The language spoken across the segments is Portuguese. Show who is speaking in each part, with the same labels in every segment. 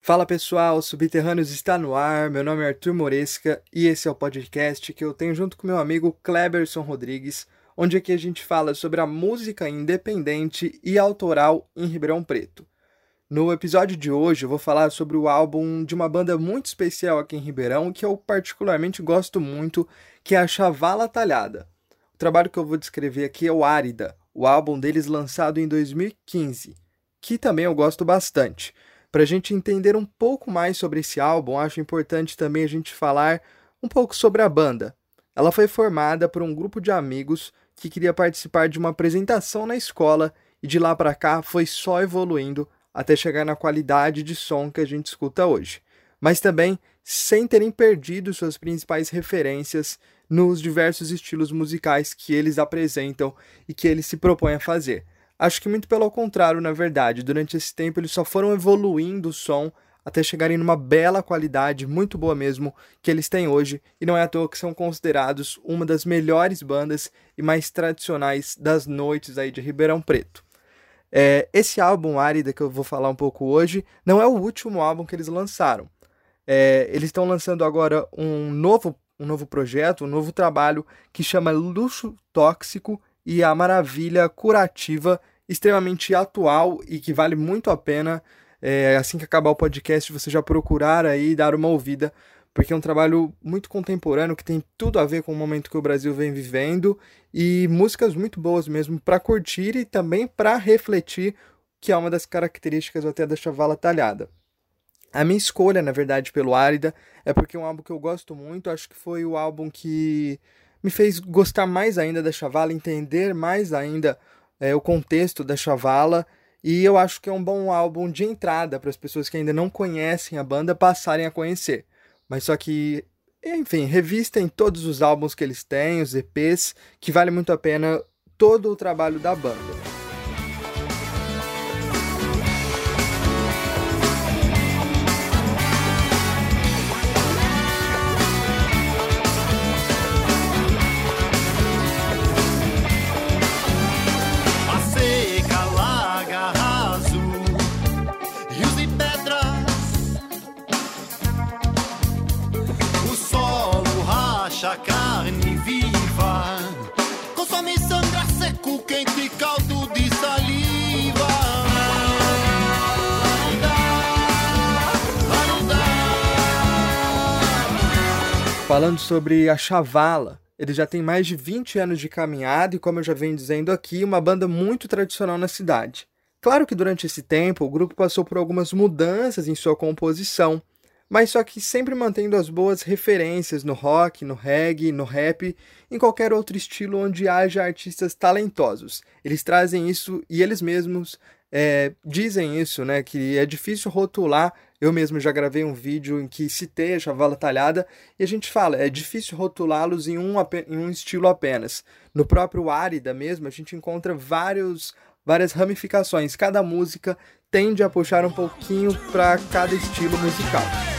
Speaker 1: Fala pessoal, Subterrâneos está no ar. Meu nome é Arthur Moresca e esse é o podcast que eu tenho junto com meu amigo Kleberson Rodrigues, onde aqui a gente fala sobre a música independente e autoral em Ribeirão Preto. No episódio de hoje eu vou falar sobre o álbum de uma banda muito especial aqui em Ribeirão que eu particularmente gosto muito, que é a Chavala Talhada. O trabalho que eu vou descrever aqui é o Árida, o álbum deles lançado em 2015, que também eu gosto bastante. Para a gente entender um pouco mais sobre esse álbum, acho importante também a gente falar um pouco sobre a banda. Ela foi formada por um grupo de amigos que queria participar de uma apresentação na escola e de lá para cá foi só evoluindo até chegar na qualidade de som que a gente escuta hoje. Mas também sem terem perdido suas principais referências nos diversos estilos musicais que eles apresentam e que eles se propõem a fazer. Acho que muito pelo contrário, na verdade. Durante esse tempo eles só foram evoluindo o som até chegarem numa bela qualidade, muito boa mesmo, que eles têm hoje, e não é à toa que são considerados uma das melhores bandas e mais tradicionais das noites aí de Ribeirão Preto. É, esse álbum Árida que eu vou falar um pouco hoje não é o último álbum que eles lançaram. É, eles estão lançando agora um novo, um novo projeto, um novo trabalho que chama Luxo Tóxico e a maravilha curativa extremamente atual e que vale muito a pena, é, assim que acabar o podcast, você já procurar aí dar uma ouvida, porque é um trabalho muito contemporâneo que tem tudo a ver com o momento que o Brasil vem vivendo e músicas muito boas mesmo para curtir e também para refletir, que é uma das características até da Chavala Talhada. A minha escolha, na verdade, pelo Árida é porque é um álbum que eu gosto muito, acho que foi o álbum que me fez gostar mais ainda da Chavala, entender mais ainda é, o contexto da Chavala. E eu acho que é um bom álbum de entrada para as pessoas que ainda não conhecem a banda passarem a conhecer. Mas só que, enfim, revistem todos os álbuns que eles têm, os EPs, que vale muito a pena todo o trabalho da banda. Carne viva. Consome sangue seco, caldo de saliva. Falando sobre a Chavala, ele já tem mais de 20 anos de caminhada e, como eu já venho dizendo aqui, uma banda muito tradicional na cidade. Claro que durante esse tempo o grupo passou por algumas mudanças em sua composição, mas só que sempre mantendo as boas referências no rock, no reggae, no rap, em qualquer outro estilo onde haja artistas talentosos. Eles trazem isso e eles mesmos é, dizem isso, né? Que é difícil rotular. Eu mesmo já gravei um vídeo em que citei a Chavala Talhada e a gente fala, é difícil rotulá-los em um, em um estilo apenas. No próprio Árida mesmo, a gente encontra vários várias ramificações. Cada música tende a puxar um pouquinho para cada estilo musical.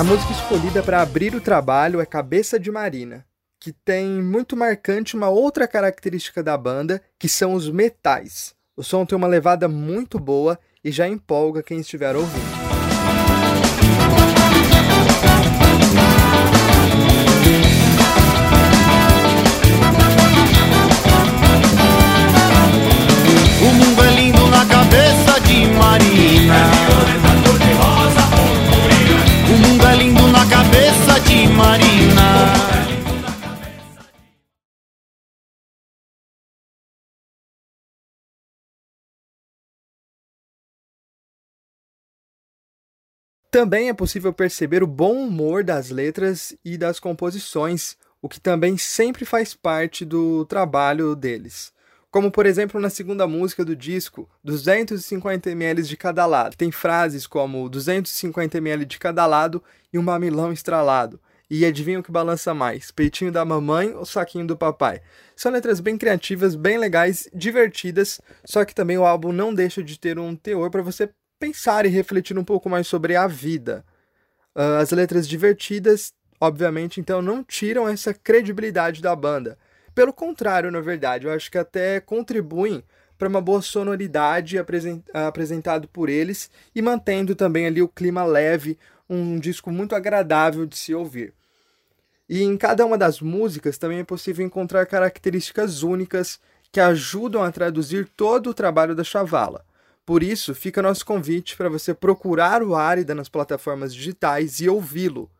Speaker 1: A música escolhida para abrir o trabalho é Cabeça de Marina, que tem muito marcante uma outra característica da banda, que são os metais. O som tem uma levada muito boa e já empolga quem estiver ouvindo.
Speaker 2: de Marina.
Speaker 1: Também é possível perceber o bom humor das letras e das composições, o que também sempre faz parte do trabalho deles. Como, por exemplo, na segunda música do disco, 250 ml de cada lado. Tem frases como 250 ml de cada lado e um mamilão estralado. E adivinha o que balança mais? Peitinho da mamãe ou saquinho do papai? São letras bem criativas, bem legais, divertidas, só que também o álbum não deixa de ter um teor para você pensar e refletir um pouco mais sobre a vida. Uh, as letras divertidas, obviamente, então não tiram essa credibilidade da banda. Pelo contrário, na verdade, eu acho que até contribuem para uma boa sonoridade apresent apresentado por eles e mantendo também ali o clima leve, um disco muito agradável de se ouvir. E em cada uma das músicas também é possível encontrar características únicas que ajudam a traduzir todo o trabalho da Chavala. Por isso, fica nosso convite para você procurar o Árida nas plataformas digitais e ouvi-lo.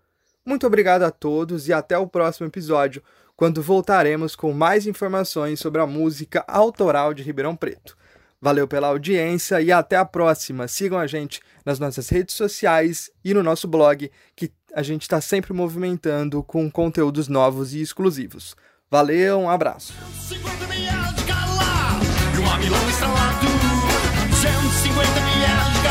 Speaker 1: Muito obrigado a todos e até o próximo episódio, quando voltaremos com mais informações sobre a música autoral de Ribeirão Preto. Valeu pela audiência e até a próxima. Sigam a gente nas nossas redes sociais e no nosso blog, que a gente está sempre movimentando com conteúdos novos e exclusivos. Valeu, um abraço. 150 ml de